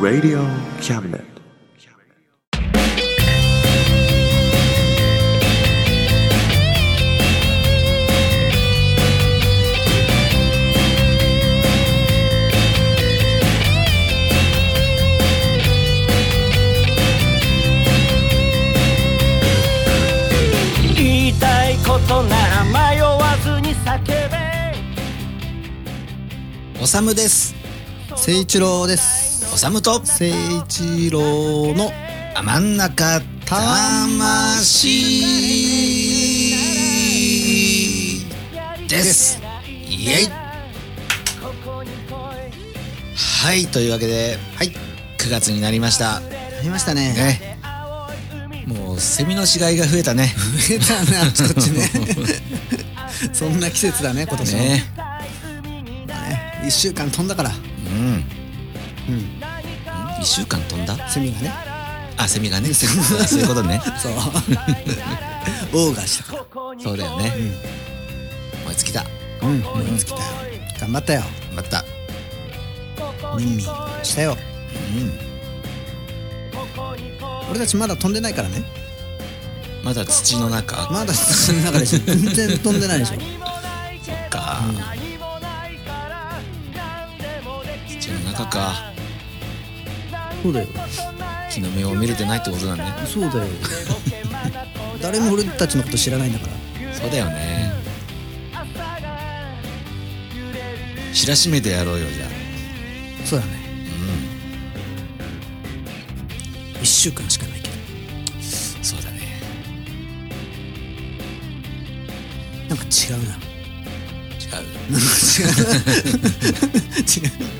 Radio Cabinet. むです。誠一郎です。おさむと。誠一郎のあ真ん中魂です。イエイ。はいというわけではい。9月になりました。ありましたね。ね。もうセミの死骸が増えたね。増えたねあっちこっちね。そんな季節だね今年もねね一週間飛んだから。うん。うん。1週間飛んだ？セミがね。あセミがね。そういうことね。そう。オーガした。からそうだよね、燃え尽きた。うん。燃え尽きたよ。頑張ったよ。またミンミンしたよ。うん。俺たちまだ飛んでないからね。まだ土の中？まだ土の中でしょ。全然飛んでないでしょ。か、土のか。そうだよ。日の目を見れてないってことだね。そうだよ。誰も俺たちのこと知らないんだから。そうだよね。知らしめてやろうよじゃあ。そうだね。一週間しかないけど。そうだね。なんか違うな。違う。違う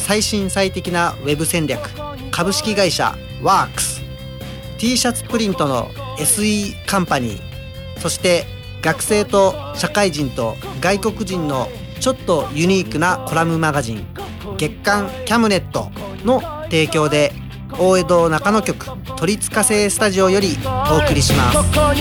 最新最適なウェブ戦略株式会社ワークス。t シャツプリントの SE カンパニー。そして学生と社会人と外国人のちょっとユニークなコラムマガジン。月刊キャムネットの提供で大江戸中野局鳥塚製スタジオよりお送りします。ここ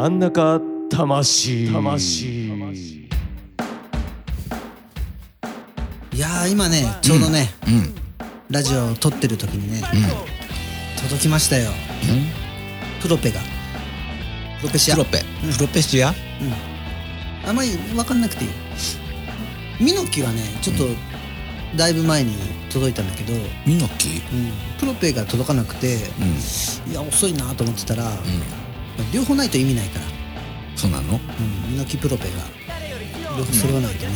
真ん中魂。魂。いやー今ねちょうどね、うん。ラジオを撮ってる時にね、届きましたよ、プロペが。プロペシア。プロペ。プロペシア？あんまり分かんなくていい。ミノキはねちょっとだいぶ前に届いたんだけど、うん、ミノキ？プロペが届かなくて、うん。いや遅いなと思ってたら、うん両方ないと意味ないから、そうなの？うん、ミノキプロペが。両方揃わないとね、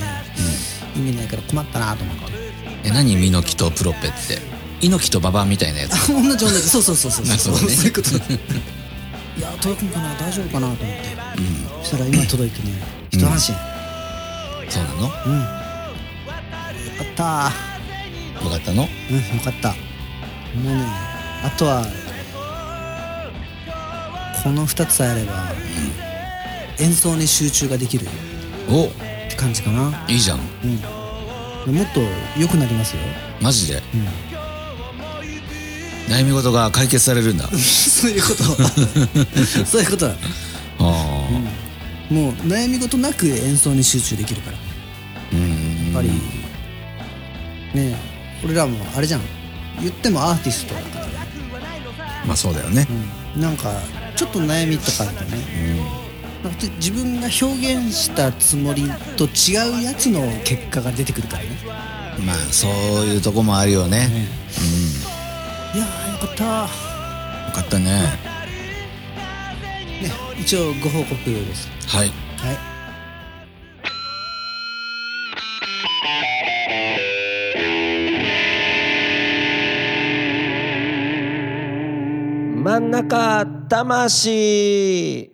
意味ないから困ったなと思ってえ何？ミノキとプロペって。猪木とババアみたいなやつ。同じ同じ。そうそうそうそうあそう。だね。いうこと。いや届くんかな？大丈夫かなと思って、そしたら今届いてね一安心。そうなの？うん、よかった。よかった。のうんよかった。もうねあとはこの2つさえあれば、演奏に集中ができるっおて感じかな。いいじゃん。うん。もっと良くなりますよ。マジで？うん。悩み事が解決されるんだ。そういうこと。そういうことだ。ああ。もう悩み事なく演奏に集中できるから。うん。やっぱり。ねえ俺らもあれじゃん。言ってもアーティストだから。ね、まあそうだよね。うん、なんかちょっと悩みとかあるとね。なんか自分が表現したつもりと違うやつの結果が出てくるからね。まあそういうとこもあるよね。いやーよかった。よかったね。ね一応ご報告です。はい。はい真ん中魂。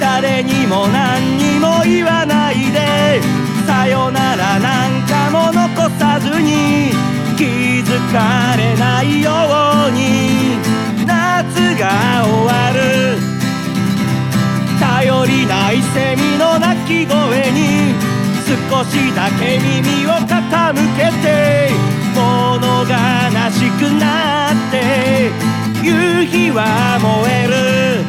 誰にも何にも言わないで。さよならなんかも残さずに。かれないように。夏が終わる。頼りないセミの鳴き声に。少しだけ耳を傾けて。物悲しくなって。夕日は燃える。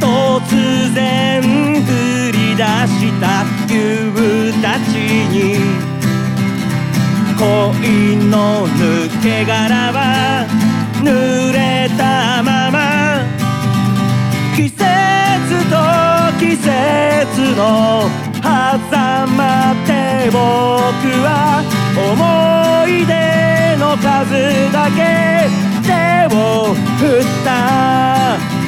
突然降り出した夕立に。恋の抜け殻は濡れたまま。季節と季節の狭間で僕は思い出の数だけ手を振った「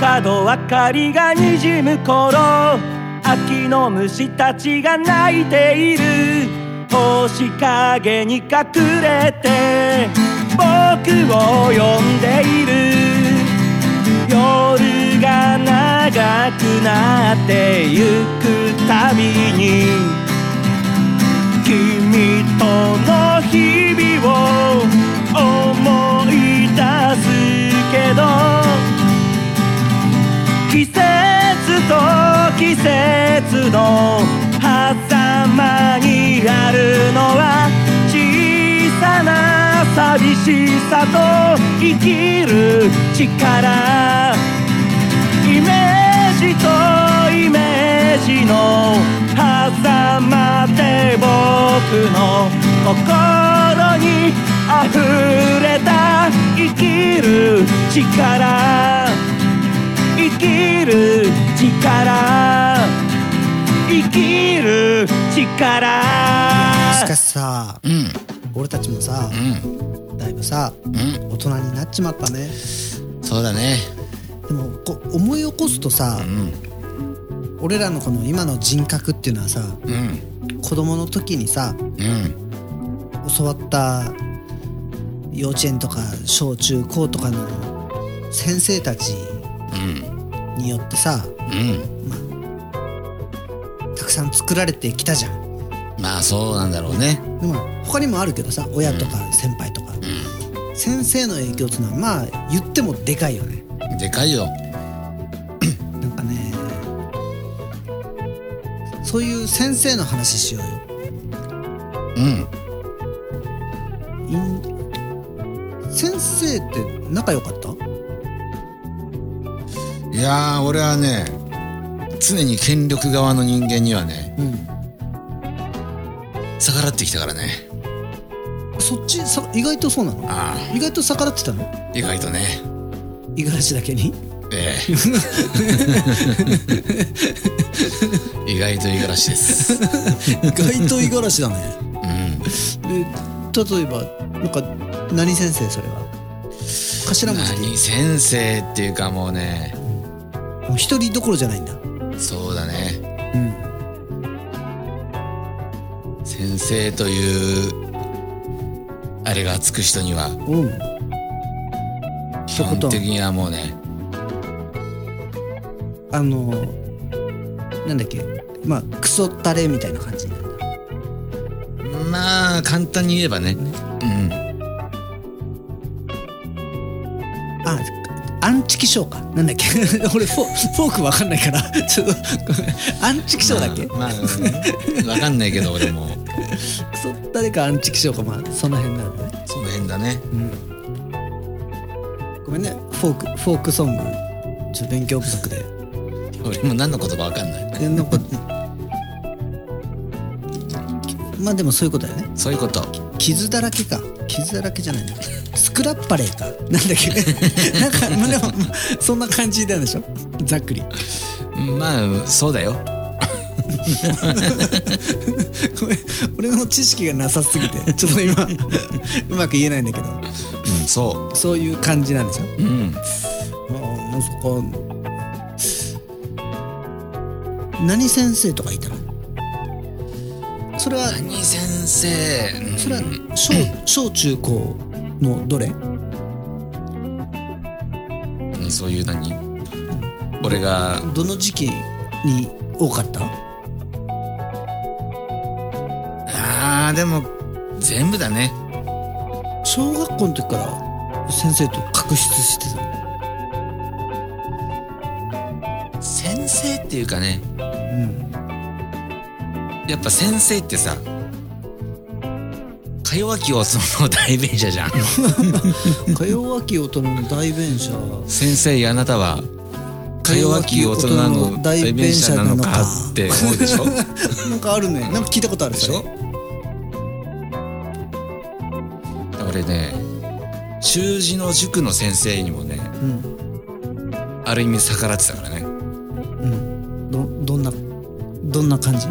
角明かりがにじむ頃秋の虫たちが鳴いている星影に隠れて僕を呼んでいる夜が長くなってゆくたびに君との日々を思い出すけど季節の狭間にあるのは小さな寂しさと生きる力。イメージとイメージの狭間で僕の心に溢れた生きる力。きる力。生きる力。しかしさうん。俺たちもさうん。だいぶさうん。大人になっちまったね。そうだね。でもこう思い起こすとさうん。俺らのこの今の人格っていうのはさうん。子供の時にさうん。教わった幼稚園とか小中高とかの先生たちうんによってさうん。たくさん作られてきたじゃん。まあそうなんだろうね。でも他にもあるけどさ親とか先輩とか、先生の影響っていうのはまあ言ってもでかいよね。でかいよ。なんかねそういう先生の話しようよ。うん先生って仲良かった？いやー俺はね常に権力側の人間にはねうん。逆らってきたからね。そっちさ意外とそうなの？あ意外と逆らってたの？あ意外とね。五十嵐だけに？ええ。意外と五十嵐です。意外と五十嵐だね。うん。で例えばなんか何先生それは？頭文字で。何先生っていうかもうねもう一人どころじゃないんだ。そうだね。うん。先生というあれがつく人にはうん。基本的にはもうねあのなんだっけ。まあクソタレみたいな感じなんだ。まあ簡単に言えばね。うんアンチ気象か。なんだっけ？俺フォフォークわかんないから。ちょっとアンチ気象だっけ、まあ、まあうん。わかんないけど俺も。クソタレかアンチ気象か。まあその辺なんだね。その辺だね。ごめんね。フォークフォークソング。ちょっと勉強不足で。俺も何の言葉わかんない。えなんかまあでもそういうことだよね。そういうこと。傷だらけか傷だらけじゃないんだスクラッパレーかなんだっけ？なんかまあでもまあそんな感じなんでしょ？ざっくり。まあそうだよ。俺の知識がなさすぎて。ちょっと今うまく言えないんだけど。うんそそういう感じなんでしょ？ううん。ああもうそこ何先生とかいたの？それは何先生うんそれは小小中高のどれ？うんそういう何？俺がどの時期に多かった？あーでも全部だね。小学校の時から先生と確執してた先生っていうかねうんやっぱ先生ってさか弱き大人の代弁者じゃん。か弱き大人の代弁者。先生あなたはか弱き大人の代弁者なのかって思うでしょ？なんかあるね。なんか聞いたことあるでしょ？俺ね習字の塾の先生にもねうん。ある意味逆らってたからね。うん。どどんなどんな感じ？い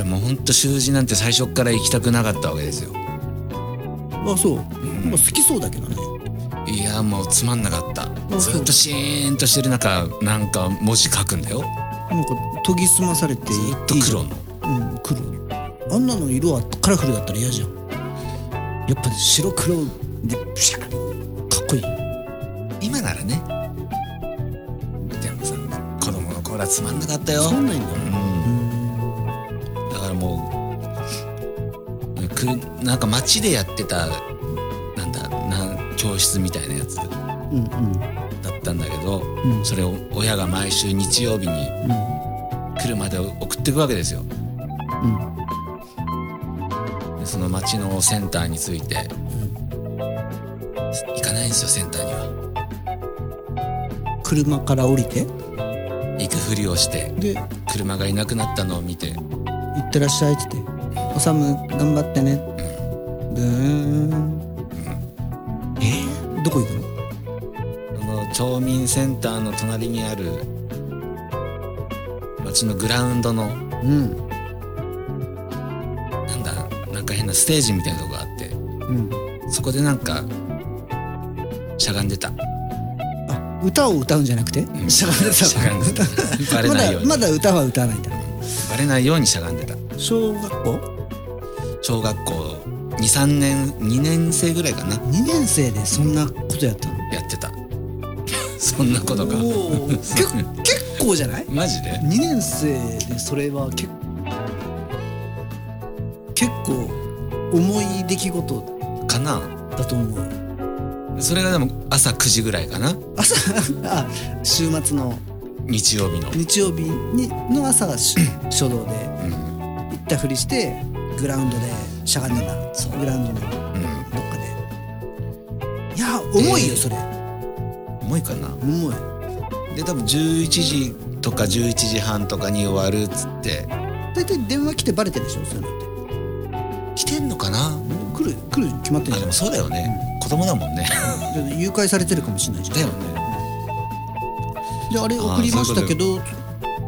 やもうほんと習字なんて最初っから行きたくなかったわけですよ。あそう、なん。か好きそうだけどね。いやもうつまんなかった。ずっとシーンとしてる中なんか文字書くんだよ。なんか研ぎ澄まされてずっと黒の。うん黒。あんなの色はカラフルだったら嫌じゃん。やっぱ白黒でピシャッ。かっこいい。今ならね。でもさ子供の頃はつまんなかったよ。つまんないんだうくなんか街でやってたなんだなん教室みたいなやつ。だうんうんったんだけど、うん。それを親が毎週日曜日に車で送っていくわけですよ。うん。でその町のセンターについて、行かないんですよセンターには。車から降りて？行くふりをしてで車がいなくなったのを見て。行ってらっしゃいって言って「おさむ頑張ってね」ブーン。え？ーどこ行くの？その町民センターの隣にある町のグラウンドのうん。なんだなんか変なステージみたいなとこがあってうん。そこでなんかしゃがんでた。あ歌を歌うんじゃなくて？ん。しゃがんでた。しゃがんでた。バレまないように。だまだ歌は歌わないんだ。バレないようにしゃがん小学校？小学校。23年2年生ぐらいかな。2年生でそんなことやったの？やってた。そんなことか。結 結構じゃない？マジで ?2 年生でそれは結結構重い出来事かな？だと思う。それがでも朝9時ぐらいかな。朝あ週末の。日曜日の。日曜日にの朝がし 初動で。うん。行ったふりしてグラウンドでしゃがんでんだグラウンドのどっうんかで。いや重いよそれ。重いかな？重い。で多分11時とか11時半とかに終わるっつって。大体電話来てバレてるでしょそういうのって。来てんのかな？来る来る決まってるじゃん。あでもそうだよね、子供だもんね。誘拐されてるかもしれないじゃん。だよね。であれ送りましたけど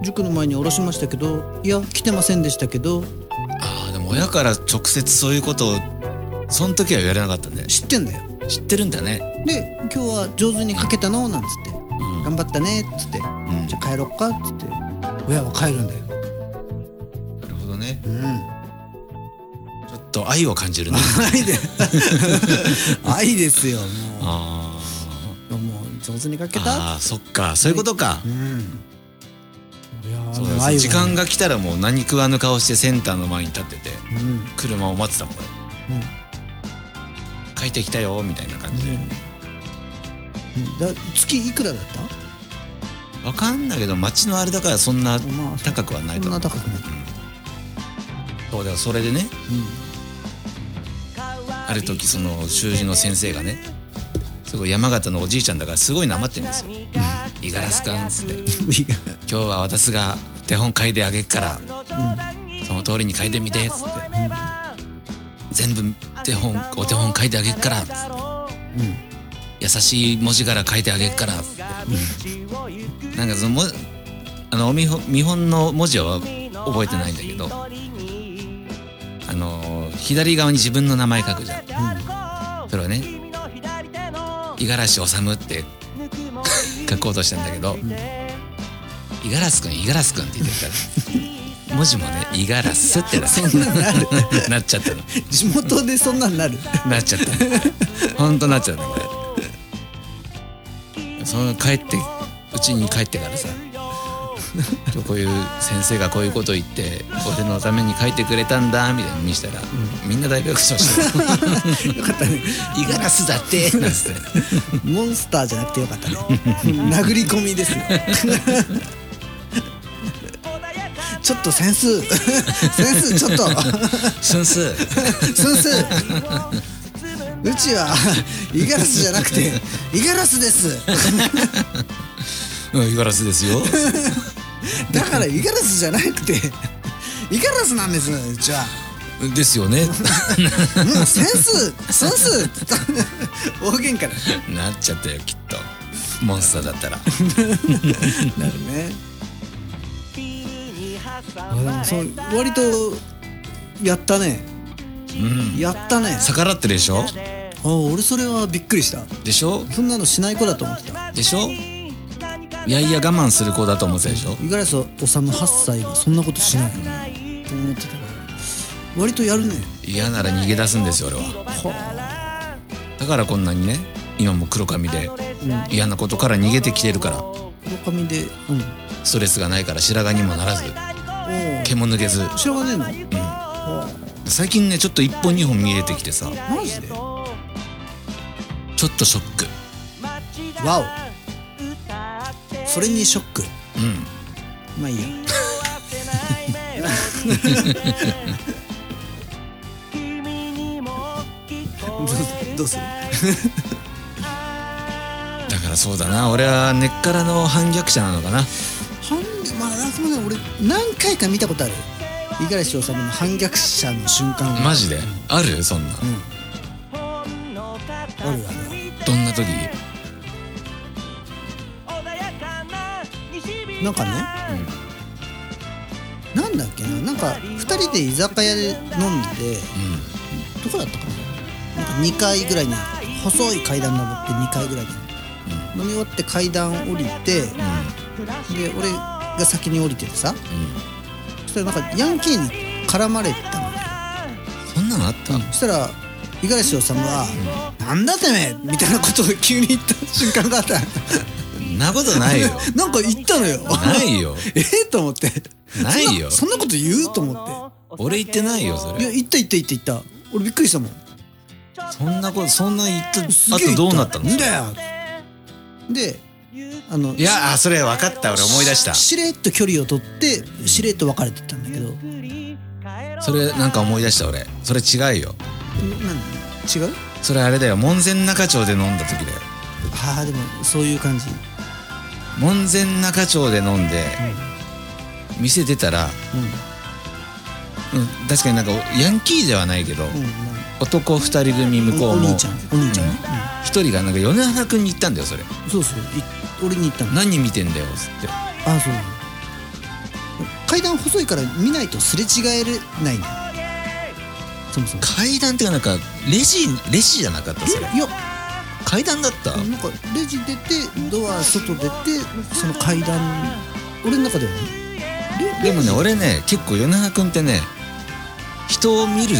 塾の前に降ろしましたけどいや来てませんでしたけど。ああでも親から直接そういうことをその時は言われなかったんだよ知ってんだよ。知ってるんだね。で今日は上手に書けたの？なんつって。うん。頑張ったね？っつって。うん。じゃあ帰ろっか？っつって。親は帰るんだよ。なるほどね。うん。ちょっと愛を感じるね。愛で。愛ですよもあうもう上手に書けーた？あーそっか。そういうことか、うんそう時間が来たらもう何食わぬ顔してセンターの前に立っててうん。車を待ってたもん俺。うん。帰ってきたよみたいな感じで、うん。だ月いくらだった？わかんないけど街のあれだからそんなまあ高くはないとそん思うな高くない。そうだよそれでねある時その習字の先生がねすごい山形のおじいちゃんだからすごいなまってるんですよ「五十嵐かん」っつって「今日は私が手本書いてあげっから、その通りに書いてみて」っつって、全部手本お手本書いてあげっから」っつって、優しい文字から書いてあげっから」っつって、なんかそのもあの見本見本の文字は覚えてないんだけどあの左側に自分の名前書くじゃん、それはね五十嵐治って 書こうとしたんだけど五十嵐くん五十嵐くんって言ってるから。文字もね五十嵐ってななっちゃったの。地元でそんなんなる。なっちゃった。ほんとなっちゃったこれ。その帰ってうちに帰ってからさ。こういう先生がこういうこと言って俺のために書いてくれたんだみたいに見したら、みんな大爆笑してよかったね。五十嵐だってなんつって。モンスターじゃなくてよかったね。殴り込みですよちょっとセンス。センスちょっと。スンス。センス。うちは五十嵐じゃなくて五十嵐です。うん五十嵐ですよ。だから五十嵐じゃなくて五十嵐なんですうちは。ですよね。もうセンスセンス。大喧嘩だ。なっちゃったよきっと。モンスターだったら。なるねあでもそう割とやったね。うん。やったね。逆らってるでしょ？あ俺それはびっくりした。でしょ？そんなのしない子だと思ってた。でしょ？いやいや我慢する子だと思ってたでしょ？五十嵐治8歳はそんなことしない。と思ってたから。割とやるね。嫌なら逃げ出すんですよ俺は。だからこんなにね今も黒髪で嫌なことから逃げてきてるから。黒髪でうん。ストレスがないから白髪にもならず。お毛も抜けず。知らねえの？最近ねちょっと1本2本見えてきてさ。マジで？ちょっとショック。わおそれにショック。うん。まあいいや。どうどうする？だからそうだな。俺は根っからの反逆者なのかな反まああくまで俺何回か見たことある。五十嵐治の反逆者の瞬間マジで？ある？そんな。あるあるある。どんな時？なんかね、なんだっけな？なんか2人で居酒屋で飲んでどこだったかな？なんか2階ぐらいに細い階段登って2階ぐらいに、飲み終わって階段降りて、で俺が先に降りててさ、そしたらなんかヤンキーに絡まれたの。よそんなのあった、そしたら五十嵐治が「なんだてめえ!」みたいなことを急に言った瞬間があった。んなことないよ。なんか言ったのよ。ないよ。ええと思って。ないよ。そんなこと言うと思って。俺言ってないよそれ。いや言った言った言った言った。俺びっくりしたもん。そんなことそんな言ったすげえあとどうなったの？んだよ。であのいやあそれ分かった。俺思い出した。しれっと距離を取ってしれっと別れてったんだけど。それなんか思い出した俺。それ違うよ。何違う？それあれだよ。門前仲町で飲んだ時だよ。ああでもそういう感じ。門前仲町で飲んで、店出たら、うん、確かになんかヤンキーではないけど、うんうん。男二人組向こうもお兄ちゃんお兄ちゃん。ね一人がなんか米原君に言ったんだよそれ。うんそうそうい俺に言ったの。何見てんだよっつって。あそう。階段細いから見ないとすれ違えないんだよそもそも。階段っていうかなんかレジレジじゃなかった？それ。いや。階段だった？なんかレジ出てドア外出てその階段。俺の中ではね。レでもね俺ね結構米原君ってね人を見る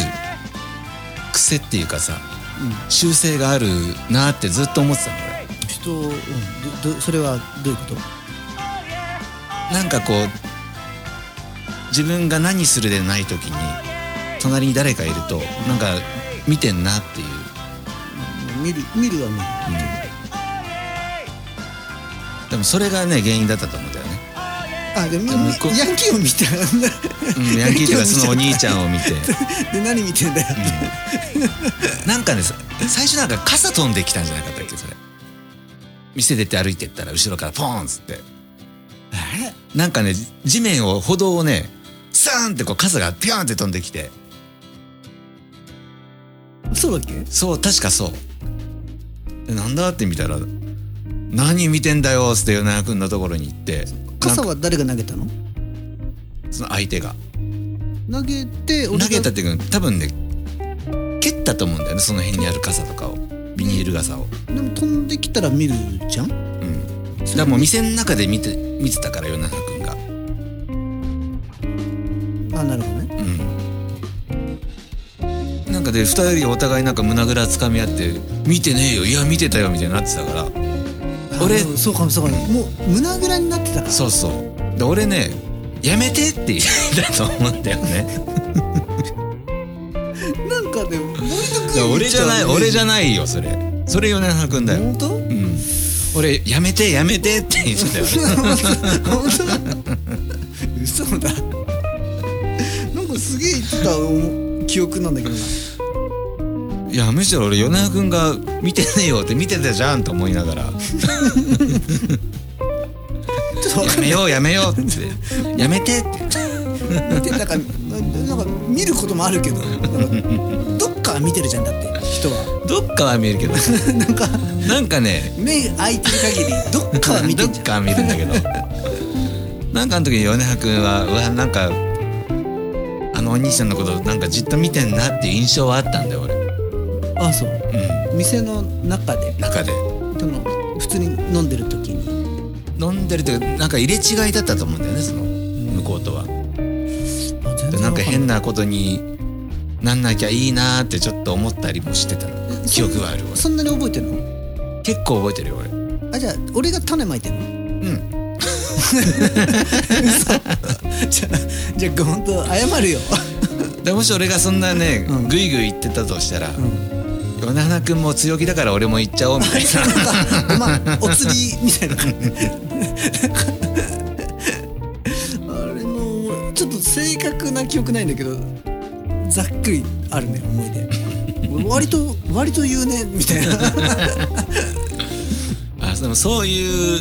癖っていうかさうん。習性があるなってずっと思ってたの人を、うん、どどそれはどういうこと？俺なんかこう自分が何するでない時に隣に誰かいるとなんか見てんなっていう。見る見るは見る。でもそれがね原因だったと思うんだよね、あでもヤンキーを見たうん、ヤンキーとかそのお兄ちゃんを見て。で何見てんだよって、なんかね最初なんか傘飛んできたんじゃなかったっけ？店出て歩いてったら後ろからポーンっつって。なんかね地面を歩道をねサーンってこう傘がピョーンって飛んできて。そうだっけ？そう確かそう。でなんだって見たら「何見てんだよ」っつって米山君のところに行って。傘は誰が投げたの？その相手が。投げて投げたっていうか多分ね蹴ったと思うんだよねその辺にある傘とかをビニール傘を。でも飛んできたら見るじゃん？うん。だからもう店の中で見て見てたから米山君が。あなるほどね。うん。なんかで二人でお互いなんか胸ぐらつかみ合って「見てねえよいや見てたよ」みたいになってたから。俺あそうかもそうかも。もう胸ぐらになってたから。そうそう。で俺ね「やめて」って言ったと思うんだよねいや俺じゃない俺じゃないよそれ。それ米山君だよ。本当？うん。俺「やめてやめて」って言ってたよね本当？嘘だ。なんかすげえ言ってたお記憶なんだけどな。いやむしろ俺米山君が「見てねえよ」って見てたじゃんと思いながら。やめようやめようって。やめてって。見てなんかなんか見ることもあるけど。どっかは見てるじゃんだって人は。どっかは見えるけど。なんかなんかね目開いてる限りどっかは見てどんじゃん。っかは見るんだけど。なんかあの時米葉君はうわなんかあのお兄ちゃんのことなんかじっと見てんなっていう印象はあったんだよ俺。あそう。うん。店の中で？中で。でも普通に飲んでる時に？飲んでるってなんか入れ違いだったと思うんだよねその向こうとは。あ全でなんか変ななことになんなきゃいいなーってちょっと思ったりもしてたの。記憶はあるそんなに覚えてるの？俺結構覚えてるよ俺。あじゃあ俺が種まいてんの？うん。じゃあじゃあ本当謝るよ。でもし俺がそんなねうん。グイグイ言ってたとしたらうん米花君も強気だから俺も行っちゃおうみたいな。まあお釣りみたいな。感 じあれのちょっと正確な記憶ないんだけどざっくりあるね思い出。割と割と言うねみたいな。あでもそういう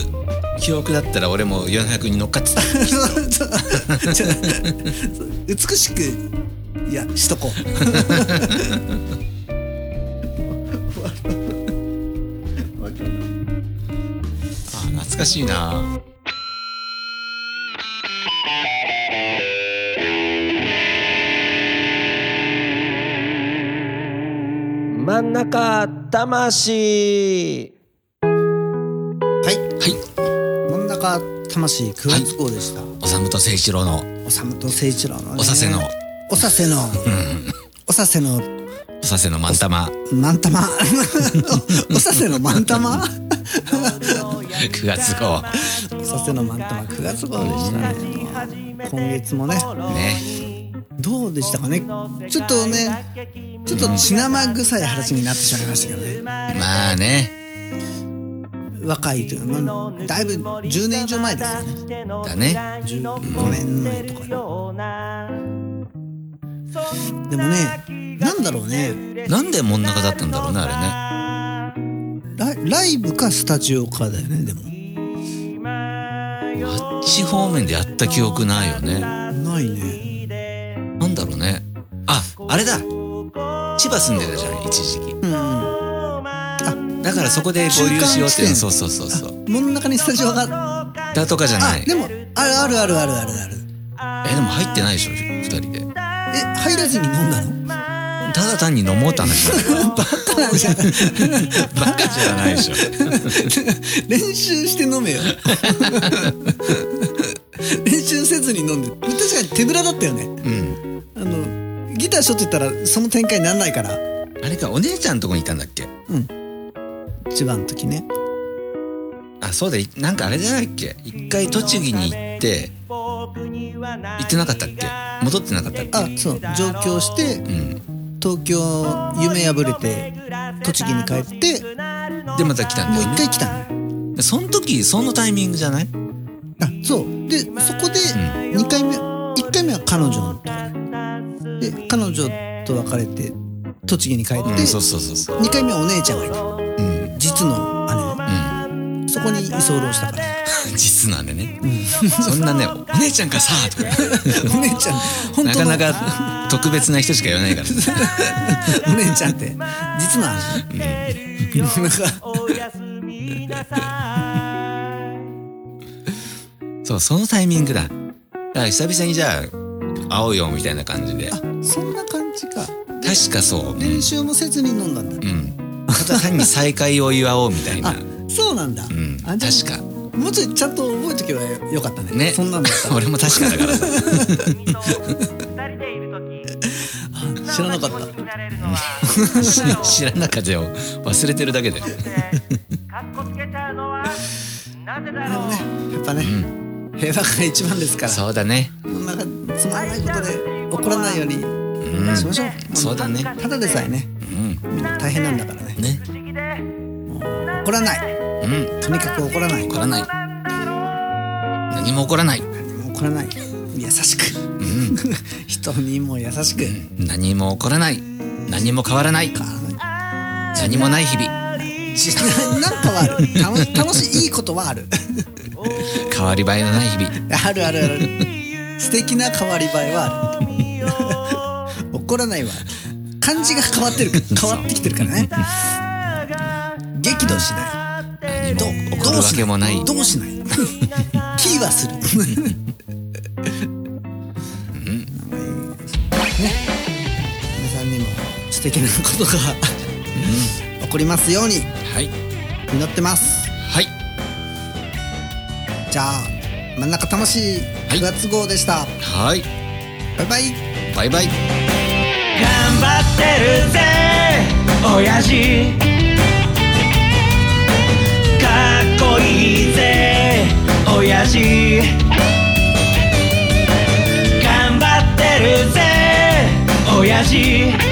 記憶だったら俺も米花君に乗っかってた。美しくいやしとこう。あ懐かしいなん中魂。はい。はい。真ん中魂9月号でした、おさむと誠一郎の。おさむと誠一郎の、ね、おさせの。おさせの。おさせの。おさせの満玉マ。ンタマ。おさせのマンタマ。9 月号。おさせのマンタマ9月号でしたね。今月もね。ねどうでしたかね？ちょっとねちょっと血生臭い話になってしまいましたけどね。まあね。若いというか、まあ、だいぶ10年以上前ですよね。だね。15年前とか。でもねなんだろうね。なんで真ん中だったんだろうねあライライブかスタジオかだよねでも。れねあっち方面でやった記憶ないよね。ないねなんだろうね。ああれだ。千葉住んでたじゃん一時期。うんうん。だからそこで合流しようっていうの。そうそうそうそう。真ん中にスタジオがあだとかじゃない。でもあるあるあるあるある。あるえでも入ってないでしょ二人で。え入らずに飲んだの？ただ単に飲もうって話 バカなんじゃんバカじゃないでしょ。練習して飲めよ。練 飲んで確かに手ぶらだったよね。うん。あのギターしょってたらその展開にならないから。あれかお姉ちゃんのとこにいたんだっけ？千葉の時ね。あそうだいなんかあれじゃないっけ？一回栃木に行って行ってなかったっけ？戻ってなかったっけ？あそう。上京してうん。東京夢破れて栃木に帰ってでまた来たんもうだよね。一回来たのその時そのタイミングじゃない？あそう。でそこで2回目1回目は彼女のと。こでで彼女と別れて栃木に帰って、うんそうそうそうそう。2回目はお姉ちゃんがいたうん。実のうん。姉そこに居候したから 実なんでね、そんなねお姉ちゃんかさとか。お姉ちゃん。本当の。なかなか特別な人しか言わないから。ね お姉ちゃんって実の姉、なんかそうそのタイミングだ。だから久々にじゃあ会おうよみたいな感じで。あそんな感じか。確かそう、うん練習もせずに飲んだんだ、うん、ただ単に再会を祝おうみたいな。あそうなんだ、うん確か。もうちょいちゃんと覚えとけばよかったね。ね。そんなんだ 俺も確かだからさ。知らなかった。し知らなかったよ。忘れてるだけで。でもねやっぱね、平和が一番ですから。そうだね。なんかつまらないことで怒らないようにうん。しましょう、そうだね。ただでさえねうん。みんな大変なんだからね。ね。怒らない。うん。とにかく怒らない。怒らない。何も起こらない。怒らない。優しく。うん。人にも優しく、何も起こらない。何も変わらない。何もない日々。じ なんかはある。楽楽しいいいことはある。変わり映えのない日々。あるあるある。素敵な変わり映えはある。怒らないわ感じが変わってる変わってきてるからね。激怒しない。何も起こるわけもない。どうしない？キーはする。ね。皆さんにも素敵なことが起こりますようにはい。祈ってます。はい。じゃあ真ん中楽しいはい。9月号でした、はい。バイバイ。バイバイ。頑張ってるぜ。親父。かっこいいぜ。親父。頑張ってるぜ。親父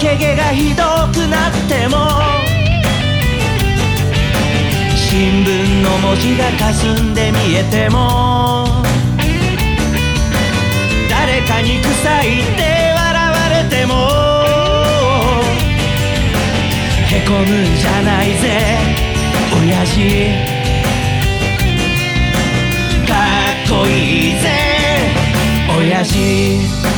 け毛がひどくなっても新聞の文字が霞んで見えても誰かに臭いって笑われてもへこむんじゃないぜ親父。かっこいいぜ親父。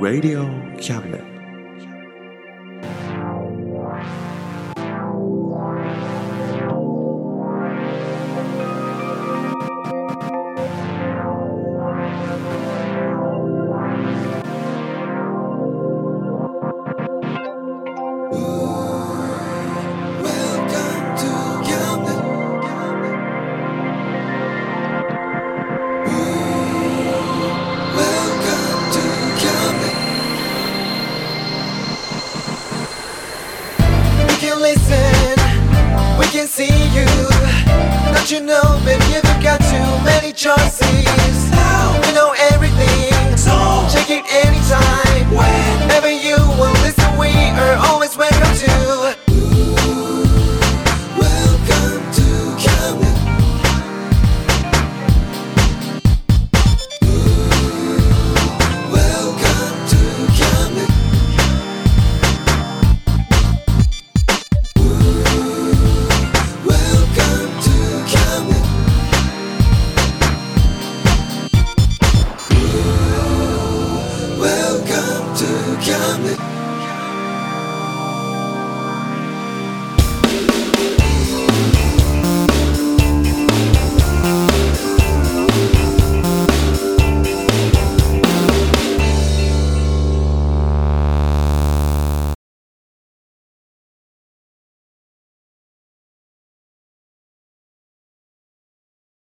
Radio Cabinet. See you. Don't you know, baby, you've got too many choices.